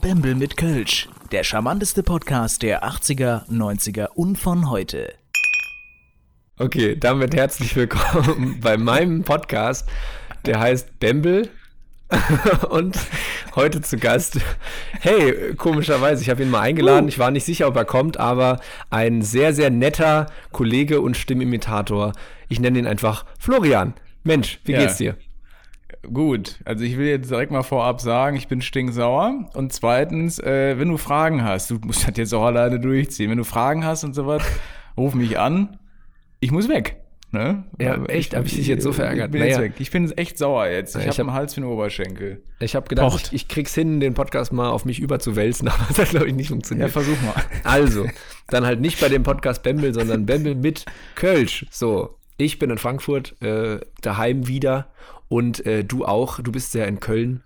Bembel mit Kölsch. Der charmanteste Podcast der 80er, 90er und von heute. Okay, damit herzlich willkommen bei meinem Podcast. Der heißt Bembel. und heute zu Gast, hey, komischerweise, ich habe ihn mal eingeladen, ich war nicht sicher, ob er kommt, aber ein sehr, sehr netter Kollege und Stimmimitator. Ich nenne ihn einfach Florian. Mensch, wie Ja. geht's dir? Gut, also ich will jetzt direkt mal vorab sagen, ich bin stinksauer. Und zweitens, äh, wenn du Fragen hast, du musst das jetzt auch alleine durchziehen. Wenn du Fragen hast und so was, ruf mich an. Ich muss weg. Ne? Ja, echt? Hab ich dich jetzt so verärgert? Ich bin jetzt Naja. weg. Ich bin echt sauer jetzt. Ich Ja, ich habe hab- einen Hals für den Oberschenkel. Ich habe gedacht, Pocht. ich, ich krieg's hin, den Podcast mal auf mich überzuwälzen, aber das hat, glaube ich, nicht Ja, funktioniert. versuch mal. Also, dann halt nicht bei dem Podcast Bembel, sondern Bembel mit Kölsch. So, ich bin in Frankfurt, äh, daheim wieder und äh, du auch. Du bist ja in Köln.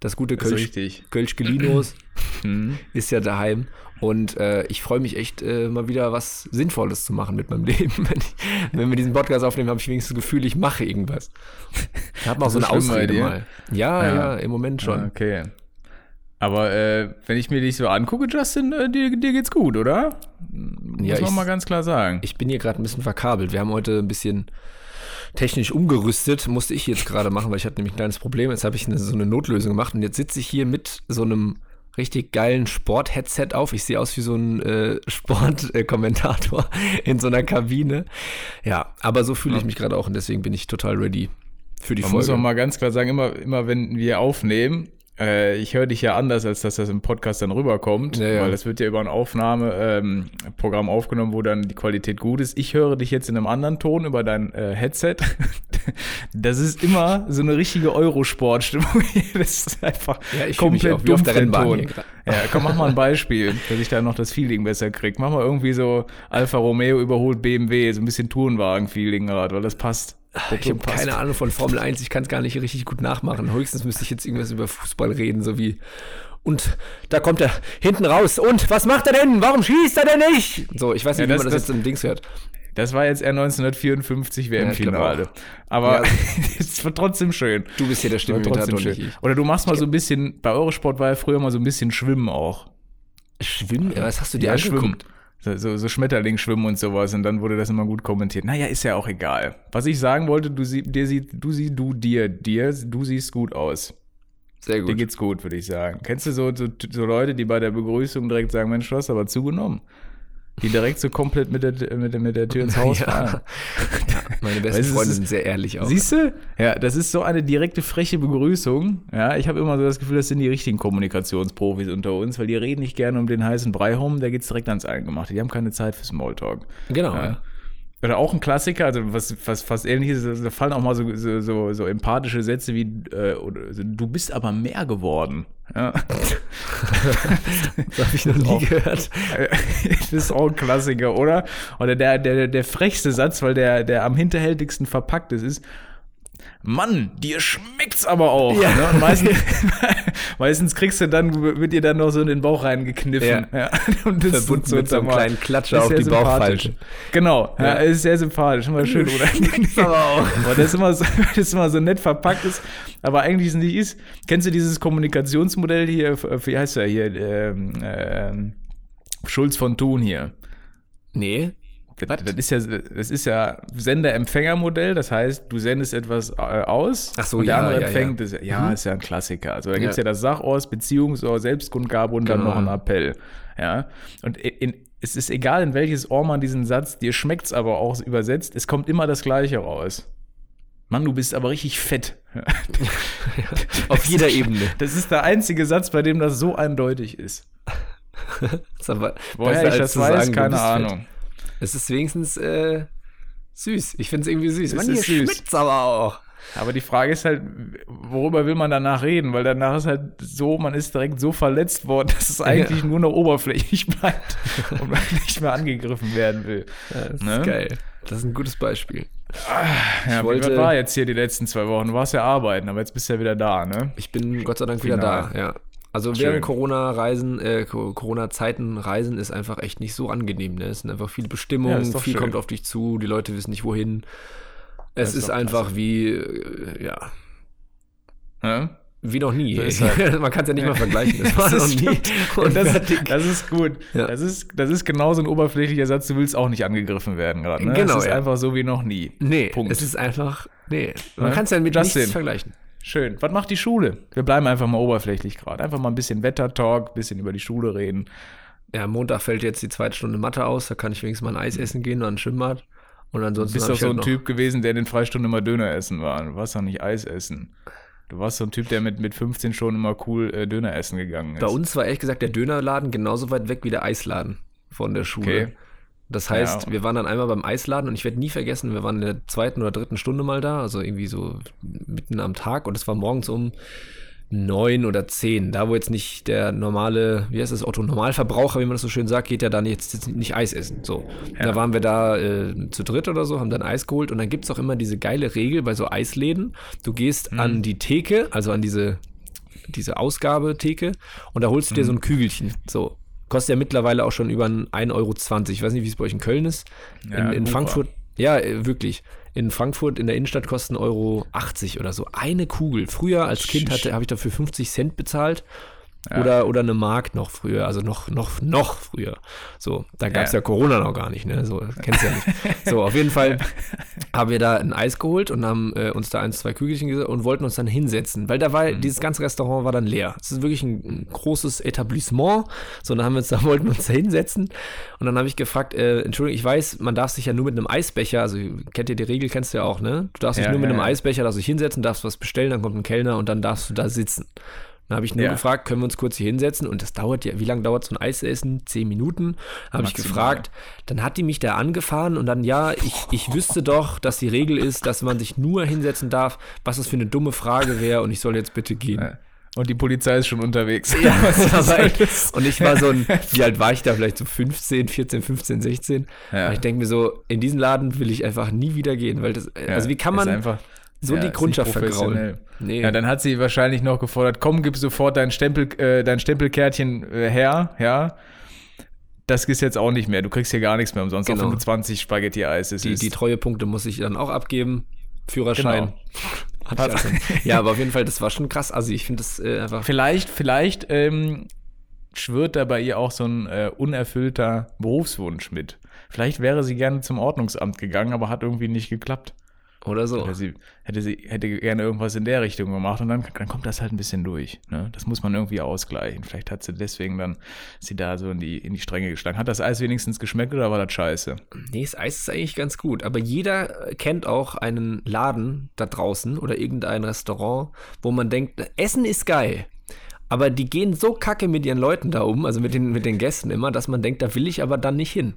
Das gute Das ist Kölsch, richtig. Kölsch Gelinos ist ja daheim. Und äh, ich freue mich echt, äh, mal wieder was Sinnvolles zu machen mit meinem Leben. Wenn, ich, wenn wir diesen Podcast aufnehmen, habe ich wenigstens das Gefühl, ich mache irgendwas. Ich habe auch so das eine Ausrede mal. Ja, ja, Ja. im Moment schon. Ah, Okay. Aber äh, wenn ich mir dich so angucke, Justin, äh, dir, dir geht's gut, oder? Muss Ja, man ich- mal ganz klar sagen. Ich bin hier gerade ein bisschen verkabelt. Wir haben heute ein bisschen technisch umgerüstet, musste ich jetzt gerade machen, weil ich hatte nämlich ein kleines Problem. Jetzt habe ich eine, so eine Notlösung gemacht und jetzt sitze ich hier mit so einem richtig geilen Sport-Headset auf. Ich sehe aus wie so ein äh, Sportkommentator in so einer Kabine. Ja, aber so fühle ich mich gerade auch und deswegen bin ich total ready für die Man muss Folge. auch mal ganz klar sagen, immer, immer wenn wir aufnehmen, äh, ich höre dich ja anders, als dass das im Podcast dann rüberkommt, Ja, ja. weil das wird ja über ein Aufnahmeprogramm ähm, aufgenommen, wo dann die Qualität gut ist. Ich höre dich jetzt in einem anderen Ton über dein äh, Headset. Das ist immer so eine richtige Eurosport-Stimmung. Das ist einfach Ja, ich mich komplett auf dumpf der Ton. Ja, komm, mach mal ein Beispiel, dass ich da noch das Feeling besser krieg. Mach mal irgendwie so Alfa Romeo überholt BMW, so ein bisschen Tourenwagen-Feeling gerade, weil das passt. Ich habe keine Ahnung von Formel 1, ich kann es gar nicht richtig gut nachmachen. Höchstens müsste ich jetzt irgendwas über Fußball reden, so wie. Und da kommt er hinten raus. Und was macht er denn? Warum schießt er denn nicht? So, ich weiß nicht, Ja, wie das- man das, das- jetzt im Dings hört. Das war jetzt eher 1954 WM-Finale. Ja, Aber Ja. es war trotzdem schön. Du bist hier der schön. ich. Oder du machst mal so ein bisschen, bei Eurosport war ja früher mal so ein bisschen Schwimmen auch. Schwimmen? Ja, was hast du dir Ja, angeguckt? So, so, so Schmetterlingsschwimmen und sowas. Und dann wurde das immer gut kommentiert. Naja, ist ja auch egal. Was ich sagen wollte, du sie, dir sieht, du sie, du dir, dir, du siehst gut aus. Sehr Dir gut. geht's gut, würde ich sagen. Kennst du so, so, so Leute, die bei der Begrüßung direkt sagen, Mensch, du hast aber zugenommen? Die direkt so komplett mit der, mit der, mit der Tür ins Haus fahren. Ja, meine besten Weißt Freunde sind sehr ehrlich auch. Siehst du? Ja, das ist so eine direkte freche Begrüßung. Ja, ich habe immer so das Gefühl, das sind die richtigen Kommunikationsprofis unter uns, weil die reden nicht gerne um den heißen Brei rum, da geht's direkt ans Eingemachte. Die haben keine Zeit für Smalltalk. genau. Ja. Oder auch ein Klassiker, also was, was fast ähnliches, ist, da fallen auch mal so, so, so, so empathische Sätze wie, äh, oder, du bist aber mehr geworden. Ja. Das habe ich noch nie gehört. das ist auch ein Klassiker, oder? Oder der, der, der frechste Satz, weil der, der am hinterhältigsten verpackt ist, ist, Mann, dir schmeckt's aber auch. Ja. Ne? Meistens, meistens kriegst du dann, wird dir dann noch so in den Bauch reingekniffen. Ja. Und das Verbunden ist mit so einem kleinen Klatscher ist auf die. Bauchfalte. Genau, ja. Ja. ist sehr sympathisch, immer schön, oder? aber auch. Das ist immer so, das ist immer so nett verpackt ist, aber eigentlich nicht ist. Kennst du dieses Kommunikationsmodell hier, f- wie heißt der hier, ähm, ähm, Schulz von Thun hier? Nee. Das, das ist ja, das ist ja Sender-Empfänger-Modell, das heißt, du sendest etwas äh, aus Ach so, und der ja, andere ja, empfängt ja. es. Ja, ist ja ein Klassiker. Also da gibt's Ja. ja das Sachos, Beziehungsort, Selbstkundgabe und dann Genau. noch ein Appell. Ja. Und in, es ist egal, in welches Ohr man diesen Satz, dir schmeckt's aber auch übersetzt, es kommt immer das Gleiche raus. Mann, du bist aber richtig fett. Auf jeder Ebene. Das ist der einzige Satz, bei dem das so eindeutig ist. Das ist aber Woher ich das weiß, sagen, keine bist fett. Es ist wenigstens äh, süß. Ich finde es irgendwie süß. Ist hier süß. schmeckt's aber auch. Aber die Frage ist halt, worüber will man danach reden? Weil danach ist halt so, man ist direkt so verletzt worden, dass es eigentlich nur noch oberflächlich bleibt und man nicht mehr angegriffen werden will. Ja, das Ne? ist geil. Das ist ein gutes Beispiel. Ja, wollte- wie war jetzt hier die letzten zwei Wochen? Du warst ja arbeiten, aber jetzt bist du ja wieder da, ne? Ich bin Gott sei Dank wieder Final. da, ja. Also Schön. während Corona-Reisen, äh, Co- Corona-Zeiten reisen ist einfach echt nicht so angenehm. Ne? Es sind einfach viele Ja, Bestimmungen, doch viel schön. kommt auf dich zu, die Leute wissen nicht wohin. Es ist ist, einfach klasse. wie, äh, ja, Ja? wie noch nie. Halt. Man kann es ja nicht mal vergleichen. Das war Das noch ist nie. Und das, das ist gut. Ja. Das, ist, das ist genauso ein oberflächlicher Satz, du willst auch nicht angegriffen werden gerade. Ne? Genau, Es ist ja. einfach so wie noch nie. Nee, Punkt. es ist einfach, nee. Man kann es ja mit Justin. nichts vergleichen. Schön. Was macht die Schule? Wir bleiben einfach mal oberflächlich gerade. Einfach mal ein bisschen Wettertalk, bisschen über die Schule reden. Ja, Montag fällt jetzt die zweite Stunde Mathe aus, da kann ich wenigstens mal ein Eis essen gehen oder ein Schwimmbad. Und Du ansonsten bist hab doch so halt ein Typ gewesen, der in den Freistunden immer Döner essen war. Du warst doch nicht Eis essen. Du warst so ein Typ, der mit, mit 15 schon immer cool äh, Döner essen gegangen ist. Bei uns war ehrlich gesagt der Dönerladen genauso weit weg wie der Eisladen von der Schule. Okay. Das heißt, Ja. wir waren dann einmal beim Eisladen und ich werde nie vergessen, wir waren in der zweiten oder dritten Stunde mal da, also irgendwie so mitten am Tag und es war morgens um neun oder zehn. Da, wo jetzt nicht der normale, wie heißt das, Otto-Normalverbraucher, wie man das so schön sagt, geht ja dann jetzt nicht Eis essen. So. Da waren wir da äh, zu dritt oder so, haben dann Eis geholt und dann gibt es auch immer diese geile Regel bei so Eisläden. Du gehst an die Theke, also an diese, diese Ausgabetheke und da holst du dir so ein Kügelchen. So. Kostet ja mittlerweile auch schon über ein 1,20 Euro. Ich weiß nicht, wie es bei euch in Köln ist. Ja, in. Frankfurt, ja, äh, wirklich. In Frankfurt in der Innenstadt kosten Euro 80 oder so. Eine Kugel. Früher als Kind hatte, habe ich dafür 50 Cent bezahlt. Oder, oder eine Mark noch früher, also noch, noch, noch früher. So, da gab es ja. Ja. Corona noch gar nicht, ne? So, kennst du ja nicht. So, auf jeden Fall haben wir da ein Eis geholt und haben äh, uns da eins, zwei Kügelchen gesetzt und wollten uns dann hinsetzen, weil da war, Mhm. dieses ganze Restaurant war dann leer. Es ist wirklich ein, ein großes Etablissement. So, dann haben wir uns da, wollten wir uns da hinsetzen und dann habe ich gefragt, äh, Entschuldigung, ich weiß, man darf sich ja nur mit einem Eisbecher, also kennt ihr die Regel, kennst du ja auch, ne? Du darfst dich Ja, nur mit einem. Eisbecher, darfst dich hinsetzen, darfst was bestellen, dann kommt ein Kellner und dann darfst du da sitzen. Dann habe ich nur Ja. gefragt, können wir uns kurz hier hinsetzen? Und das dauert ja, wie lange dauert so ein Eisessen? Zehn Minuten. Habe ich gefragt. Dann hat die mich da angefahren und dann, ja, ich, ich wüsste doch, dass die Regel ist, dass man sich nur hinsetzen darf, was das für eine dumme Frage wäre und ich soll jetzt bitte gehen. Ja. Und die Polizei ist schon unterwegs. Ja, das war echt- und ich war so ein, wie alt war ich da? Vielleicht so 15, 14, 15, 16. Ja. Und ich denke mir so, in diesen Laden will ich einfach nie wieder gehen, weil das, also wie kann man einfach, so ja, die ist Kundschaft vergraulen? Nee. Ja, dann hat sie wahrscheinlich noch gefordert, komm, gib sofort dein Stempel, äh, dein Stempelkärtchen äh, her, ja. Das ist jetzt auch nicht mehr. Du kriegst hier gar nichts mehr umsonst. Genau. Auch 25 Spaghetti-Eis. ist die, es. die Treuepunkte muss ich dann auch abgeben. Führerschein. Genau. Alles. ja, aber auf jeden Fall, das war schon krass. Also ich finde das äh, einfach. Vielleicht, vielleicht ähm, schwirrt da bei ihr auch so ein äh, unerfüllter Berufswunsch mit. Vielleicht wäre sie gerne zum Ordnungsamt gegangen, aber hat irgendwie nicht geklappt. Oder so. Oder sie hätte sie hätte gerne irgendwas in der Richtung gemacht und dann, dann kommt das halt ein bisschen durch. Ne? Das muss man irgendwie ausgleichen. Vielleicht hat sie deswegen dann sie da so in die, in die Stränge geschlagen. Hat das Eis wenigstens geschmeckt oder war das scheiße? Nee, das Eis ist eigentlich ganz gut. Aber jeder kennt auch einen Laden da draußen oder irgendein Restaurant, wo man denkt, Essen ist geil. Aber die gehen so kacke mit ihren Leuten da um, also mit den, mit den Gästen immer, dass man denkt, da will ich aber dann nicht hin.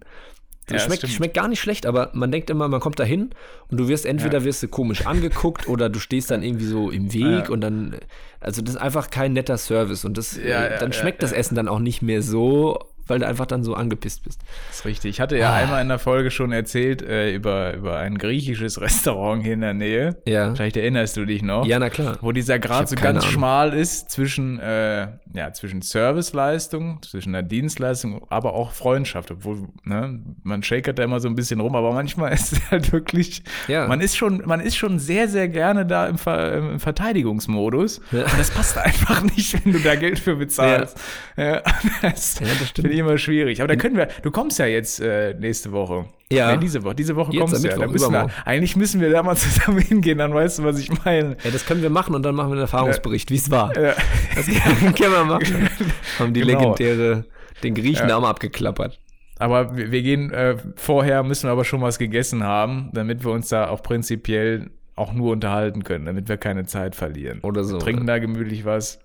Ja, schmeckt, schmeckt gar nicht schlecht, aber man denkt immer, man kommt da hin und du wirst entweder wirst du komisch angeguckt oder du stehst dann irgendwie so im Weg Ja. und dann, also das ist einfach kein netter Service und das, Ja, äh, ja, dann ja, schmeckt das ja. Essen dann auch nicht mehr so, weil du einfach dann so angepisst bist. Das ist richtig. Ich hatte ja einmal in der Folge schon erzählt äh, über, über ein griechisches Restaurant hier in der Nähe. Ja. Vielleicht erinnerst du dich noch. Ja, na klar. Wo dieser Grad so ganz Ahnung. schmal ist zwischen, äh, ja, zwischen Serviceleistung, zwischen der Dienstleistung, aber auch Freundschaft. Obwohl, ne, man shakert da immer so ein bisschen rum, aber manchmal ist es halt wirklich, Ja. man ist schon, man ist schon sehr, sehr gerne da im, Ver, im Verteidigungsmodus. Ja. Und das passt einfach nicht, wenn du da Geld für bezahlst. Ja. das Ja, das stimmt. Immer schwierig. Aber da können wir, du kommst ja jetzt äh, nächste Woche. Ja. Nee, diese Woche. Diese Woche Jetzt kommst du ja. Da müssen wir, eigentlich müssen wir da mal zusammen hingehen, dann weißt du, was ich meine. Ja, das können wir machen und dann machen wir einen Erfahrungsbericht, wie es war. Ja. Das können wir machen. Haben die Genau. legendäre, den Griechen Ja. Abgeklappert. Aber wir, gehen, äh, vorher müssen wir aber schon was gegessen haben, damit wir uns da auch prinzipiell auch nur unterhalten können, damit wir keine Zeit verlieren. Oder so, Wir trinken da gemütlich was.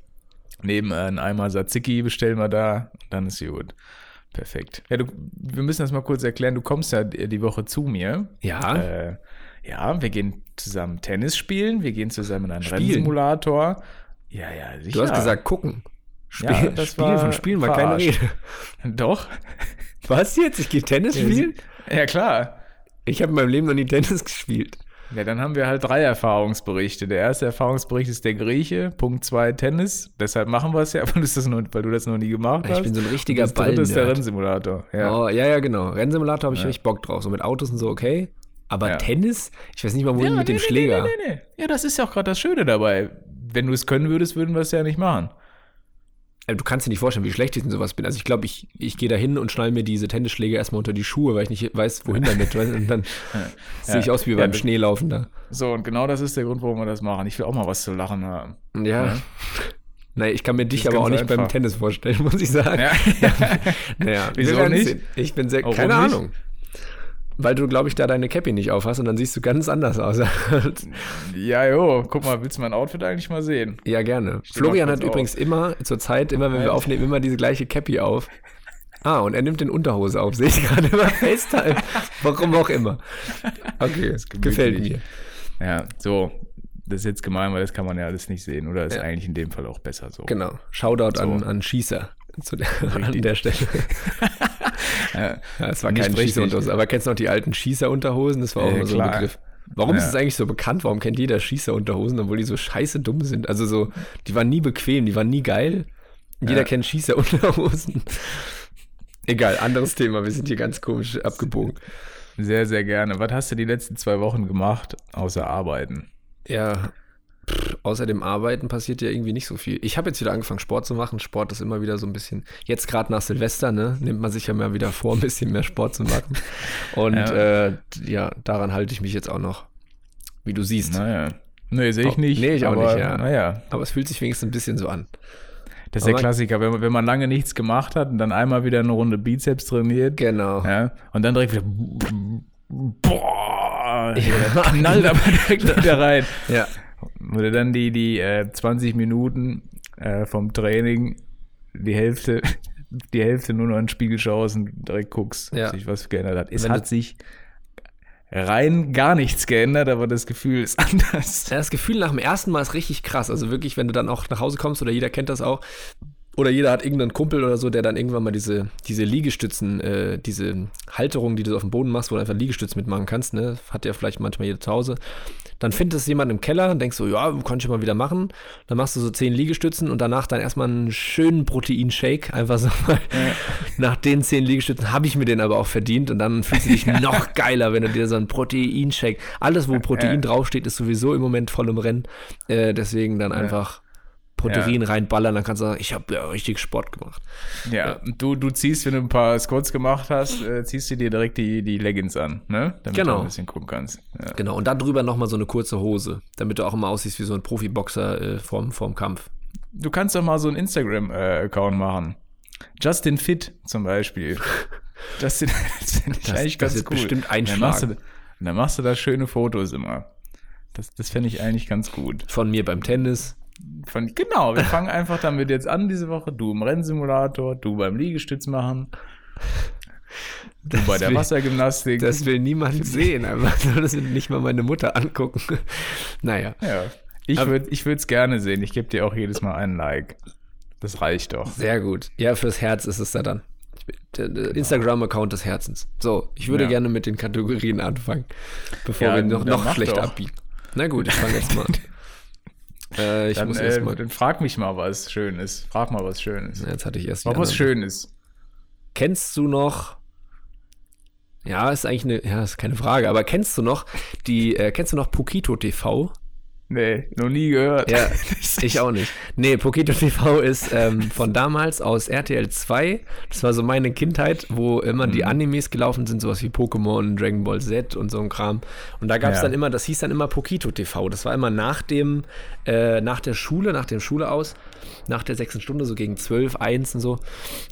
Neben äh, einen Eimer Tzatziki bestellen wir da, dann ist gut. Perfekt. Ja, du, wir müssen das mal kurz erklären. Du kommst ja die Woche zu mir. Ja. Äh, ja, wir gehen zusammen Tennis spielen, wir gehen zusammen in einen Spielen? Rennsimulator. Ja, ja, sicher. Du hast gesagt, gucken. Spiel, Ja, das Spiel war von Spielen war keine verarscht. Rede. Doch. Was jetzt? Ich gehe Tennis spielen? Ja, klar. Ich habe in meinem Leben noch nie Tennis gespielt. Ja, dann haben wir halt drei Erfahrungsberichte. Der erste Erfahrungsbericht ist der Grieche, Punkt zwei Tennis. Deshalb machen wir es ja, weil du das noch, weil du das noch nie gemacht hast. Ich bin so ein richtiger das dritte ist der. Rennsimulator. Ja. Oh, ja, ja, genau. Rennsimulator habe ich richtig Bock drauf. So mit Autos und so, okay. Aber Ja. Tennis? Ich weiß nicht mal, wohin Ja, mit dem nee, nee, Schläger. Nee, nee, nee. Ja, das ist ja auch gerade das Schöne dabei. wenn du es können würdest, würden wir es ja nicht machen. Äh, Du kannst dir nicht vorstellen, wie schlecht ich in sowas bin. Also ich glaube, ich, ich gehe da hin und schnall mir diese Tennisschläge erstmal unter die Schuhe, weil ich nicht weiß, wohin damit. und dann sehe ich aus wie Ja, beim das- Schneelaufen da. So, und genau das ist der Grund, warum wir das machen. Ich will auch mal was zu lachen haben. Ja. Ja. Naja, ich kann mir dich aber auch nicht beim einfach. Tennis vorstellen, muss ich sagen. Ja. Naja, Wieso nicht? Ich bin sehr, Warum keine nicht? Weil du, glaube ich, da deine Cappy nicht auf hast und dann siehst du ganz anders aus. ja, jo, guck mal, willst du mein Outfit eigentlich mal sehen? ja, gerne. steh Florian hat kurz übrigens immer, zur Zeit, immer wenn wir aufnehmen, immer diese gleiche Cappy auf. Ah, und er nimmt den Unterhose auf, sehe ich gerade immer FaceTime. Warum auch immer. Okay, gefällt mir. Ja, so. Das ist jetzt gemein, weil das kann man ja alles nicht sehen. Oder ist Ja. eigentlich in dem Fall auch besser so. Genau. Shoutout an, So. an Schießer. Zu der, an der Stelle. Ja, es war kein richtig. Schießerunterhose. Aber kennst du noch die alten Schießerunterhosen? Das war auch Ja, immer so ein klar. Begriff. Warum ist Ja. es eigentlich so bekannt? Warum kennt jeder Schießerunterhosen, obwohl die so scheiße dumm sind? Also so, die waren nie bequem, die waren nie geil. Jeder Ja. kennt Schießerunterhosen. Egal, anderes Thema. Wir sind hier ganz komisch abgebogen. sehr, sehr gerne. Was hast du die letzten zwei Wochen gemacht, außer arbeiten? Ja, außer dem Arbeiten passiert ja irgendwie nicht so viel. Ich habe jetzt wieder angefangen, Sport zu machen. Sport ist immer wieder so ein bisschen, jetzt gerade nach Silvester, ne, nimmt man sich ja mal wieder vor, ein bisschen mehr Sport zu machen. Und Ja. äh, ja daran halte ich mich jetzt auch noch. Wie du siehst. Naja. Nee, sehe ich Oh, nicht. nee, ich auch aber, nicht, ja. Naja, Aber es fühlt sich wenigstens ein bisschen so an. das ist der Aber- Klassiker. Wenn man, wenn man lange nichts gemacht hat und dann einmal wieder eine Runde Bizeps trainiert, Genau. ja, und dann direkt wieder, boah, ja, knallt aber direkt wieder rein. Ja. Du dann die, die äh, 20 Minuten äh, vom Training, die Hälfte, die Hälfte nur noch in den Spiegel schaust und direkt guckst, Ja. ob sich was geändert hat. Es Wenn hat sich rein gar nichts geändert, aber das Gefühl ist anders. Ja, Das Gefühl nach dem ersten Mal ist richtig krass. Also wirklich, wenn du dann auch nach Hause kommst oder jeder kennt das auch. Oder jeder hat irgendeinen Kumpel oder so, der dann irgendwann mal diese, diese Liegestützen, äh, diese Halterung, die du auf dem Boden machst, wo du einfach Liegestütz mitmachen kannst, ne? Hat ja vielleicht manchmal jeder zu Hause. Dann findest du jemanden im Keller und denkst so, ja, kann ich mal wieder machen. Dann machst du so zehn Liegestützen und danach dann erstmal einen schönen Proteinshake. Einfach so mal. Nach den zehn Liegestützen habe ich mir den aber auch verdient und dann fühlst du dich noch geiler, wenn du dir so einen Proteinshake. Alles, wo Protein Ja. draufsteht, ist sowieso im Moment voll im Rennen. Äh, deswegen dann einfach Protein reinballern, dann kannst du sagen, ich habe ja richtig Sport gemacht. Ja, und du, du ziehst, wenn du ein paar Squats gemacht hast, äh, ziehst du dir direkt die, die Leggings an, ne? Damit Genau. du ein bisschen gucken kannst. Ja. Genau, und dann drüber nochmal so eine kurze Hose, damit du auch immer aussiehst wie so ein Profiboxer äh, vorm, vorm Kampf. Du kannst doch mal so einen Instagram-Account machen. Justin Fit zum Beispiel. Justin, das finde ich Das- eigentlich das ganz cool. bestimmt Dann machst, du, einschlagen. dann machst du da schöne Fotos immer. Das, das fände ich eigentlich ganz gut. Von mir beim Tennis. Von, genau, wir fangen einfach damit jetzt an diese Woche. Du im Rennsimulator, du beim Liegestütz machen, du bei der will- Wassergymnastik. Das will niemand sehen, einfach nur, das will nicht mal meine Mutter angucken. Naja, ja. Ich würde es gerne sehen. Ich gebe dir auch jedes Mal einen Like. Das reicht doch. sehr gut. Ja, fürs Herz ist es da dann. Der Instagram-Account des Herzens. So, ich würde Ja. gerne mit den Kategorien anfangen, bevor Ja, wir noch, noch schlechter abbiegen. Na gut, ich fange jetzt mal an. äh, ich Dann, muss äh, erst mal. dann frag mich mal was Schönes. Frag mal was Schönes. Jetzt hatte ich erst wieder was Schönes. Kennst du noch? Ja, ist eigentlich eine, ja, ist keine Frage, aber kennst du noch die, äh, kennst du noch Pokito TV? Nee, noch nie gehört. Ja, ich auch nicht. Nee, Pokito TV ist ähm, von damals aus RTL 2. Das war so meine Kindheit, wo immer Mhm. die Animes gelaufen sind, sowas wie Pokémon, Dragon Ball Z und so ein Kram. Und da gab es Ja. dann immer, das hieß dann immer Pokito TV. Das war immer nach dem, äh, nach der Schule, nach dem Schule aus, nach der sechsten Stunde, so gegen 12, 1 und so.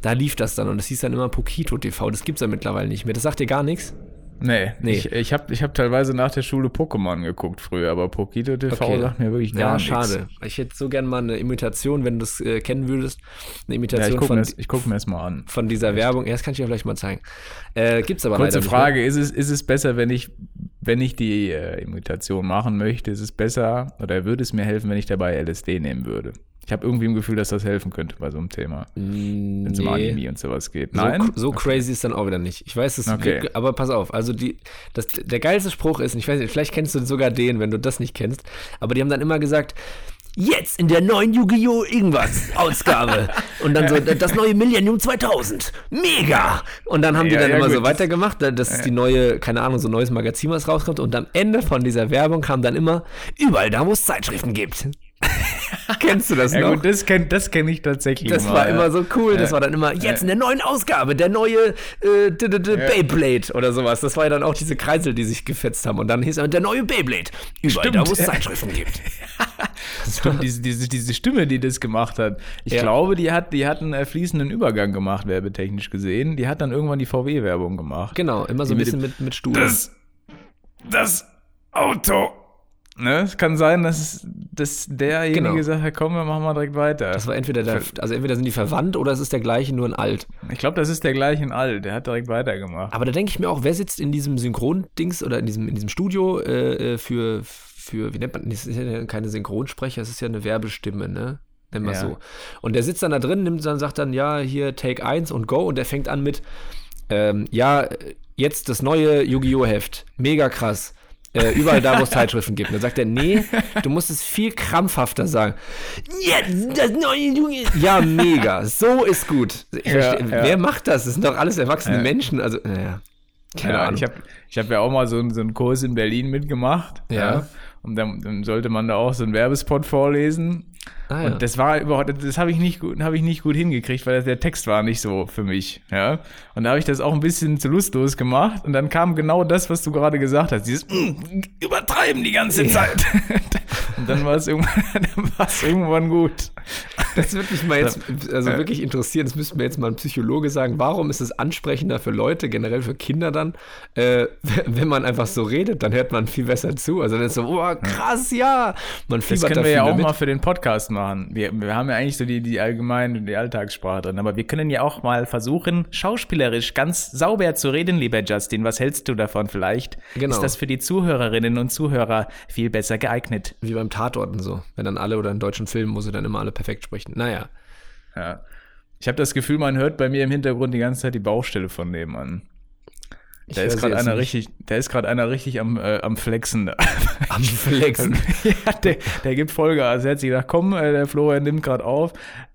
Da lief das dann und das hieß dann immer Pokito TV. Das gibt es ja mittlerweile nicht mehr. Das sagt dir gar nichts? Nee, Nee. ich, ich habe ich hab teilweise nach der Schule Pokémon geguckt früher, aber Pokito TV Okay. sagt mir wirklich gar Ja, nichts. schade. Ich hätte so gern mal eine Imitation, wenn du das äh, kennen würdest. Eine Ja, Imitation ich gucke von, mir, ich guck mir das mal an. von dieser Werbung. Ja, das kann ich dir vielleicht mal zeigen. Äh, gibt's aber Kurze leider Frage, ist es, ist es besser, wenn ich, wenn ich die äh, Imitation machen möchte, ist es besser oder würde es mir helfen, wenn ich dabei LSD nehmen würde? Ich habe irgendwie ein Gefühl, dass das helfen könnte bei so einem Thema, wenn es um. Anime und sowas geht. So, Nein? so crazy ist dann auch wieder nicht. Ich weiß es, Okay. gibt- aber pass auf. Also die, das, der geilste Spruch ist, und ich weiß nicht, vielleicht kennst du sogar den, wenn du das nicht kennst, aber die haben dann immer gesagt, jetzt in der neuen Yu-Gi-Oh! irgendwas Ausgabe. und dann so, das neue Millennium 2000. Mega! Und dann haben die Ja, dann ja, immer so gut. weitergemacht. Das ist die neue, keine Ahnung, so ein neues Magazin, was rauskommt. Und am Ende von dieser Werbung kam dann immer, überall da, wo es Zeitschriften gibt. Kennst du das Ja noch? gut, das kenne das kenn ich tatsächlich Das mal, war ja. immer so cool. Das Ja. war dann immer jetzt in der neuen Ausgabe, der neue äh, d -d -d Beyblade oder sowas. Das war ja dann auch diese Kreisel, die sich gefetzt haben. Und dann hieß er der neue Beyblade. Überall Stimmt. da, wo es Zeitschriften gibt. Stimmt, diese, diese, diese Stimme, die das gemacht hat. Ich glaube, die hat, die hat einen äh, fließenden Übergang gemacht, werbetechnisch gesehen. Die hat dann irgendwann die VW-Werbung gemacht. Genau, immer so ein Die mit bisschen dem- mit, mit Stuhl. Das, das Auto. Ne? Es kann sein, dass, dass derjenige Genau. gesagt hat, komm, wir machen mal direkt weiter. Das war entweder der, also entweder sind die verwandt oder es ist der gleiche, nur in alt. Ich glaube, das ist der gleiche in alt. Der hat direkt weitergemacht. Aber da denke ich mir auch, wer sitzt in diesem Synchrondings oder in diesem, in diesem Studio äh, äh, für, für, wie nennt man, das ist ja keine Synchronsprecher, es ist ja eine Werbestimme, ne? Nennen wir Ja. so. Und der sitzt dann da drin, nimmt dann, sagt dann, ja, hier Take 1 und Go und der fängt an mit, ähm, ja, jetzt das neue Yu-Gi-Oh! Heft. Mega krass. Äh, überall da, wo es Zeitschriften gibt. Und dann sagt er, nee, du musst es viel krampfhafter sagen. Jetzt das neue Yu-Gi-Oh! Ja, mega. So ist gut. Ja, verstehe, ja. Wer macht das? Das sind doch alles erwachsene Ja. Menschen. Also, naja. Keine ja, Ahnung. Ich habe ich hab ja auch mal so, einen- so einen Kurs in Berlin mitgemacht. Ja. Und dann, dann sollte man da auch so einen Werbespot vorlesen. Ah, ja. Und das war überhaupt, das habe ich nicht gut, habe ich nicht gut hingekriegt, weil der Text war nicht so für mich, ja. Und da habe ich das auch ein bisschen zu lustlos gemacht und dann kam genau das, was du gerade gesagt hast, dieses mm, übertreiben die ganze Zeit. und dann war es irgendwann, irgendwann gut. Das würde mich mal jetzt also wirklich interessieren. Das müsste mir jetzt mal ein Psychologe sagen. Warum ist es ansprechender für Leute, generell für Kinder dann, äh, wenn man einfach so redet, dann hört man viel besser zu. Also dann ist so, oh krass, ja. Man Das können wir ja auch mit. mal für den Podcast machen. Wir, wir haben ja eigentlich so die, die allgemeine, die Alltagssprache drin, aber wir können ja auch mal versuchen, schauspielerisch ganz sauber zu reden, lieber Justin. Was hältst du davon vielleicht? Genau. Ist das für die Zuhörerinnen und Zuhörer viel besser geeignet? Wie beim Tatort und so. Wenn dann alle oder in deutschen Filmen muss sie dann immer alle perfekt sprechen. Naja. Ja. Ich habe das Gefühl, man hört bei mir im Hintergrund die ganze Zeit die Baustelle von nebenan. Ich Da ist gerade einer nicht. richtig, da ist gerade einer richtig am, äh, am Flexen. Am Flexen. ja, der, der gibt Vollgas. Er hat sich gedacht, komm, äh, der Florian nimmt gerade auf.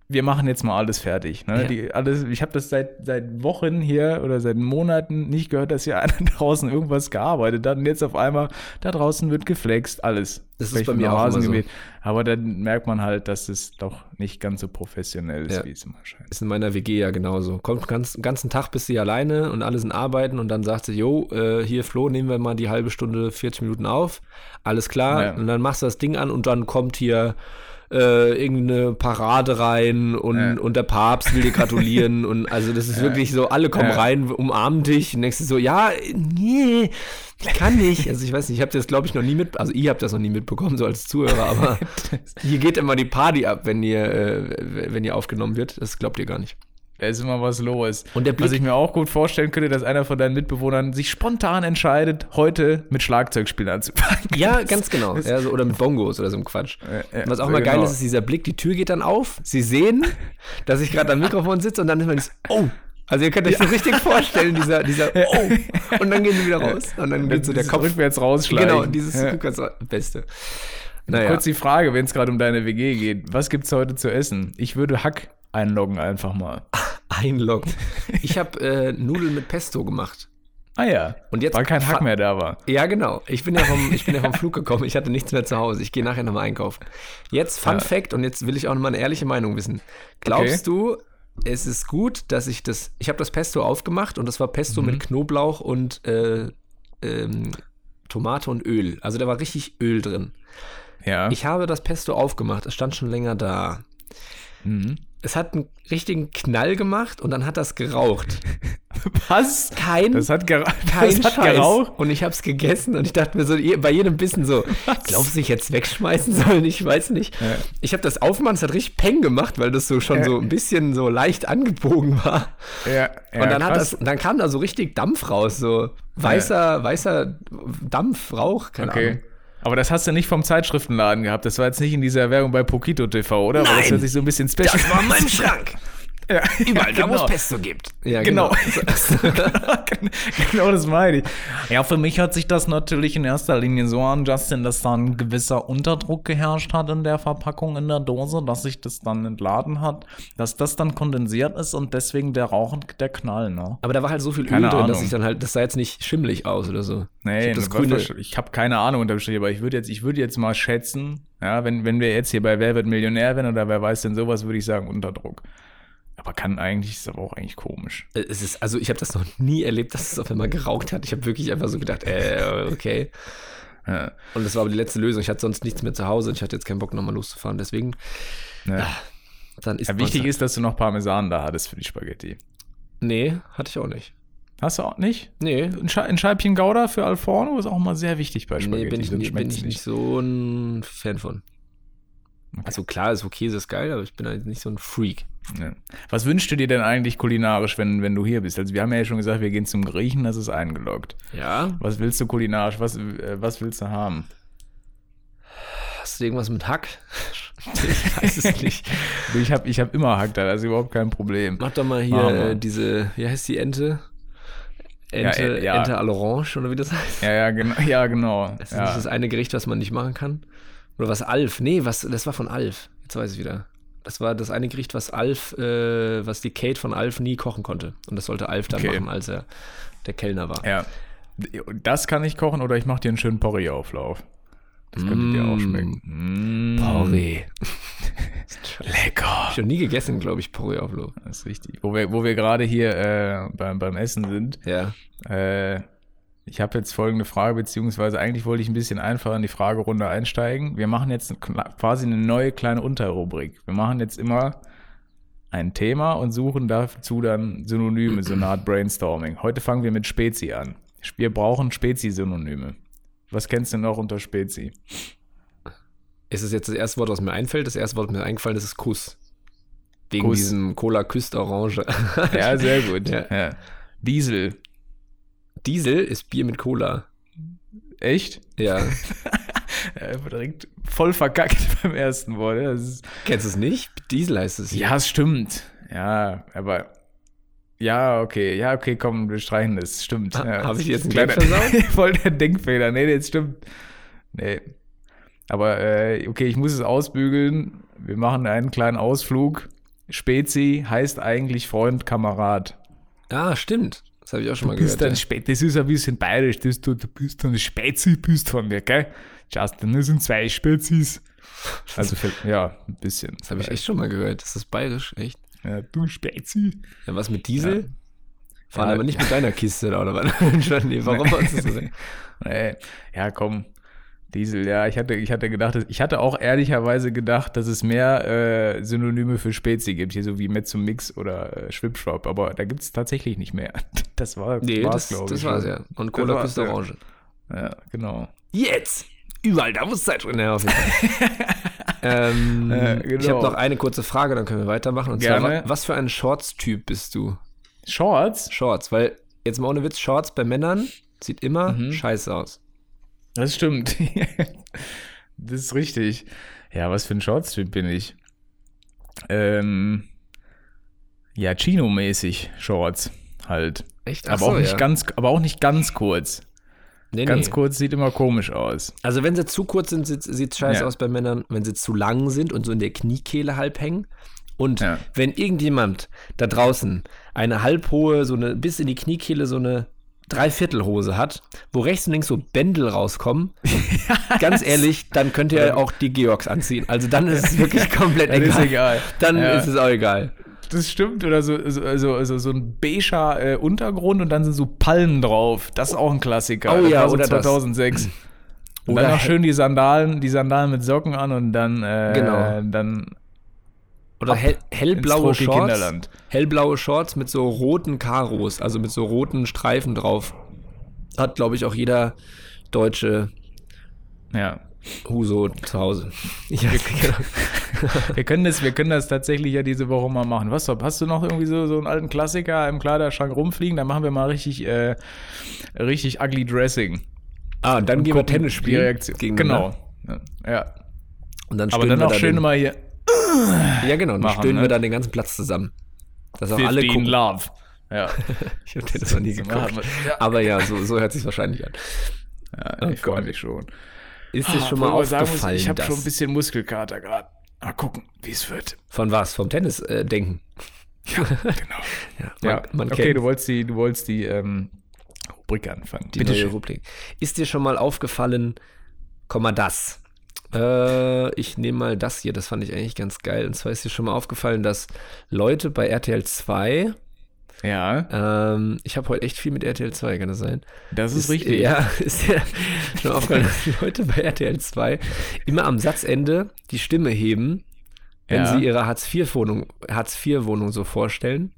Wir machen jetzt mal alles fertig. Ne? Ja. Die, alles, ich habe das seit, seit Wochen hier oder seit Monaten nicht gehört, dass hier einer draußen irgendwas gearbeitet hat. Und jetzt auf einmal, da draußen wird geflext, alles. Das ist Vielleicht bei mit mir auch immer so. Aber dann merkt man halt, dass es doch nicht ganz so professionell ist, Ja. wie es immer scheint. Ist in meiner WG ja genauso. Kommt ganz, den ganzen Tag bist sie alleine und alle sind arbeiten und dann sagt sie, jo, äh, hier Flo, nehmen wir mal die halbe Stunde, 40 Minuten auf. Alles klar. Ja. Und dann machst du das Ding an und dann kommt hier äh, irgendeine Parade rein und, Ja. und der Papst will dir gratulieren und also das ist wirklich so, alle kommen rein, umarmen dich und denkst du so, ja, nee, ich kann nicht. Also ich weiß nicht, ich habe das glaube ich noch nie mit, also ihr habt das noch nie mitbekommen, so als Zuhörer, aber hier geht immer die Party ab, wenn ihr, äh, wenn ihr aufgenommen wird. Das glaubt ihr gar nicht. Da ist immer was los. Und der was Blick- ich mir auch gut vorstellen könnte, dass einer von deinen Mitbewohnern sich spontan entscheidet, heute mit Schlagzeugspielen anzufangen. Ja, ganz genau. Ja, so, oder mit Bongos oder so einem Quatsch. Ja, ja, Was auch mal geil genau. ist, ist dieser Blick, die Tür geht dann auf, sie sehen, dass ich gerade am Mikrofon sitze und dann ist man das, oh. Also ihr könnt euch das richtig vorstellen, dieser, dieser, oh. Und dann gehen sie wieder raus. Und dann geht so der Dieses Kopf. rückwärts rausschlagen. Genau, dieses Ja. rückwärts Beste. Naja, Kurz die Frage, wenn es gerade um deine WG geht. Was gibt's heute zu essen? Ich würde Hack einloggen einfach mal. einloggen. Ich habe äh, Nudeln mit Pesto gemacht. Ah ja. Und jetzt Weil kein Hack mehr da war. Ja, genau. Ich bin ja vom, ich bin ja vom Flug gekommen. Ich hatte nichts mehr zu Hause. Ich gehe nachher nochmal einkaufen. Jetzt Fun Ja. Fact und jetzt will ich auch nochmal eine ehrliche Meinung wissen. Glaubst du, es ist gut, dass ich das, ich habe das Pesto aufgemacht und das war Pesto Mhm. mit Knoblauch und äh, ähm, Tomate und Öl. Also da war richtig Öl drin. Ja. Ich habe das Pesto aufgemacht. Es stand schon länger da. mhm. Es hat einen richtigen Knall gemacht und dann hat das geraucht. Was? Kein Das hat, gera kein das hat geraucht. Und ich habe es gegessen und ich dachte mir so, bei jedem Bissen so, glaubst du, ich jetzt wegschmeißen sollen? Ich weiß nicht. Ja. Ich habe das aufgemacht, es hat richtig Peng gemacht, weil das so schon Ja. so ein bisschen so leicht angebogen war. Ja, ja, und dann, hat krass. das, dann kam da so richtig Dampf raus, so weißer, weißer Dampf, Rauch, keine Okay. Ahnung. Aber das hast du nicht vom Zeitschriftenladen gehabt. Das war jetzt nicht in dieser Werbung bei Pokito TV, oder? Weil das Nein. hört sich so ein bisschen special Das war mein Schrank. Ja, Überall da, wo es genau. Pesto gibt. Ja, Genau. genau das meine ich. Ja, für mich hat sich das natürlich in erster Linie so an, Justin, dass da ein gewisser Unterdruck geherrscht hat in der Verpackung in der Dose, dass sich das dann entladen hat, dass das dann kondensiert ist und deswegen der Rauch und der Knall, ne? Aber da war halt so viel Öl Keine drin, dass Ahnung. ich dann halt, das sah jetzt nicht schimmelig aus oder so. Nee, ich hab das das grüne, ich habe keine Ahnung unterm Strich, aber ich würde jetzt, ich würde jetzt mal schätzen, ja, wenn, wenn wir jetzt hier bei Wer wird Millionär werden oder wer weiß denn sowas, würde ich sagen Unterdruck. Aber kann eigentlich, ist aber auch eigentlich komisch. Äh, es ist, also ich habe das noch nie erlebt, dass es auf einmal geraucht hat. Ich habe wirklich einfach so gedacht, äh, okay. Ja, Und das war aber die letzte Lösung. Ich hatte sonst nichts mehr zu Hause und ich hatte jetzt keinen Bock, nochmal loszufahren. Deswegen, ja. dann ist wichtig ist, dass du noch Parmesan da hattest für die Spaghetti. Nee, hatte ich auch nicht. Hast du auch nicht? Nee, Ein, Sche ein Scheibchen Gouda für Alforno ist auch mal sehr wichtig bei Spaghetti. nee bin ich, nie, bin ich nicht so ein Fan von. Also klar, ist okay, ist geil, aber ich bin halt nicht so ein Freak. Ja. Was wünschst du dir denn eigentlich kulinarisch, wenn, wenn du hier bist? Also wir haben ja schon gesagt, wir gehen zum Griechen, das ist eingeloggt. Ja, Was willst du kulinarisch? Was, äh, was willst du haben? hast du irgendwas mit Hack? ich weiß es nicht. Ich habe ich hab immer Hack da, das ist überhaupt kein Problem. Mach doch mal hier äh, diese, wie heißt die Ente? Ente, Ja, äh, ja. Ente à l'orange oder wie das heißt? Ja, ja, genau. Ja, genau. Das ist ja. das eine Gericht, was man nicht machen kann. Oder was Alf? Nee, was, das war von Alf. Jetzt weiß ich wieder. Das war das eine Gericht, was Alf, äh, was die Kate von Alf nie kochen konnte. Und das sollte Alf dann Okay. machen, als er der Kellner war. ja. Das kann ich kochen oder ich mache dir einen schönen Porree-Auflauf. Das könnte dir auch schmecken. Mm. Porree. Lecker. Ich noch nie gegessen, glaube ich, Porree-Auflauf. Das ist richtig. Wo wir, wo wir gerade hier äh, beim, beim Essen sind, Ja. äh, ich habe jetzt folgende Frage, beziehungsweise eigentlich wollte ich ein bisschen einfacher in die Fragerunde einsteigen. Wir machen jetzt quasi eine neue kleine Unterrubrik. Wir machen jetzt immer ein Thema und suchen dazu dann Synonyme, so eine Art Brainstorming. Heute fangen wir mit Spezi an. Wir brauchen Spezi-Synonyme. Was kennst du noch unter Spezi? Ist es jetzt das erste Wort, was mir einfällt? Das erste Wort, was mir eingefallen ist, ist Kuss. Wegen Kuss. diesem Cola Küst Orange. Ja, sehr gut. Ja. Ja. Diesel. Diesel ist Bier mit Cola. Echt? Ja. Äh, direkt voll verkackt beim ersten Wort. Kennst du es nicht? Diesel heißt es. Ja, es stimmt. Ja, aber. Ja, okay. Ja, okay, komm, wir streichen das. Stimmt. Ha- Ja, hab das ich jetzt einen versaut? Voll der Denkfehler. Nee, das stimmt. Nee. Aber, äh, okay, ich muss es ausbügeln. Wir machen einen kleinen Ausflug. Spezi heißt eigentlich Freund, Kamerad. Ah, stimmt. Das habe ich auch schon mal Du bist gehört. ein Spe das ist ein bisschen bayerisch. Das, du, du bist ein Spezi, bist von mir, gell? Justin, das sind zwei Spezis. Also, ja, ein bisschen. Das habe ich echt schon mal gehört. Das ist bayerisch, echt. Ja, du Spezi. Ja, was mit Diesel? Fahren Ja, aber nicht ja. mit deiner Kiste da, oder was? warum hast du das gesagt? Nee, ja, komm. Diesel, ja, ich hatte, ich hatte gedacht, ich hatte auch ehrlicherweise gedacht, dass es mehr äh, Synonyme für Spezi gibt, hier so wie Mezzo Mix oder äh, Schwipschwap, aber da gibt es tatsächlich nicht mehr. Das war Nee, war's, das, das war's schon. ja. Und Cola war's, Küst ja. Orange. Ja, genau. Jetzt! Überall, da muss Zeit drin. Ja, ähm, Äh, Ich genau. habe noch eine kurze Frage, dann können wir weitermachen. Und Gerne. zwar, wa- was für ein Shorts-Typ bist du? Shorts? Shorts, weil jetzt mal ohne Witz, Shorts bei Männern sieht immer Mhm. scheiße aus. Das stimmt. das ist richtig. Ja, was für ein Shorts-Typ bin ich? Ähm, ja, Chino-mäßig Shorts halt. Echt? aber, auch nicht ganz, aber auch nicht ganz kurz. nee, Ganz nee. kurz sieht immer komisch aus. Also wenn sie zu kurz sind, sieht es scheiße Ja. aus bei Männern. Wenn sie zu lang sind und so in der Kniekehle halb hängen. Und Ja. wenn irgendjemand da draußen eine halbhohe, so eine bis in die Kniekehle so eine Dreiviertelhose hat, wo rechts und links so Bändel rauskommen, ganz ehrlich, dann könnt ihr auch die Georgs anziehen. Also dann ist es wirklich komplett Dann egal. ist egal. Dann Ja. ist es auch egal. Das stimmt. Oder so, so, so, so, ein beiger äh, Untergrund und dann sind so Palmen drauf. Das ist auch ein Klassiker. Oh das ja, oder das. 2006. Und Oder dann noch schön die Sandalen, die Sandalen mit Socken an und dann, äh, Genau. dann Oder hell, hellblaue Shorts. Kinderland. Hellblaue Shorts mit so roten Karos, also mit so roten Streifen drauf. Hat, glaube ich, auch jeder deutsche ja. Huso zu Hause. Ja, genau. Wir können das, wir können das tatsächlich ja diese Woche mal machen. Was hast du noch irgendwie so, so einen alten Klassiker im Kleiderschrank rumfliegen? Dann machen wir mal richtig, äh, richtig ugly Dressing. Ah, und dann gehen wir Tennis spielen. Genau. Ja. ja. Und dann Aber dann wir auch schön immer hier. Ja, genau. Dann machen, stöhnen ne? wir dann den ganzen Platz zusammen. Dass auch alle 15 gucken. Love. Ja. Ich habe das noch nie geguckt. ja. Aber ja, so, so hört sich wahrscheinlich an. ja Oh ich freue Gott. mich schon. Ist dir Ah, schon mal sagen muss, aufgefallen, Ich habe schon ein bisschen Muskelkater gerade. Mal gucken, wie es wird. von was? Vom Tennis äh, denken. Genau. Ja, man, Ja, man okay, du wolltest die, du wolltest die ähm, Rubrik anfangen. die Bitte neue schön. Rubrik. Ist dir schon mal aufgefallen, komm mal das. Äh, ich nehme mal das hier, das fand ich eigentlich ganz geil. Und zwar ist dir schon mal aufgefallen, dass Leute bei RTL 2, Ja, ähm, ich habe heute echt viel mit RTL 2, kann das sein? das ist, richtig. Ja, ist dir schon aufgefallen, dass die Leute bei RTL 2 immer am Satzende die Stimme heben, wenn Ja. sie ihre Hartz-IV-Wohnung Hartz Wohnung so vorstellen.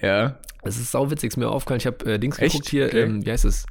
Ja. Es ist sauwitzig, ist mir aufgefallen. Ich habe äh, Dings Echt? geguckt hier, Okay. ähm, wie heißt es?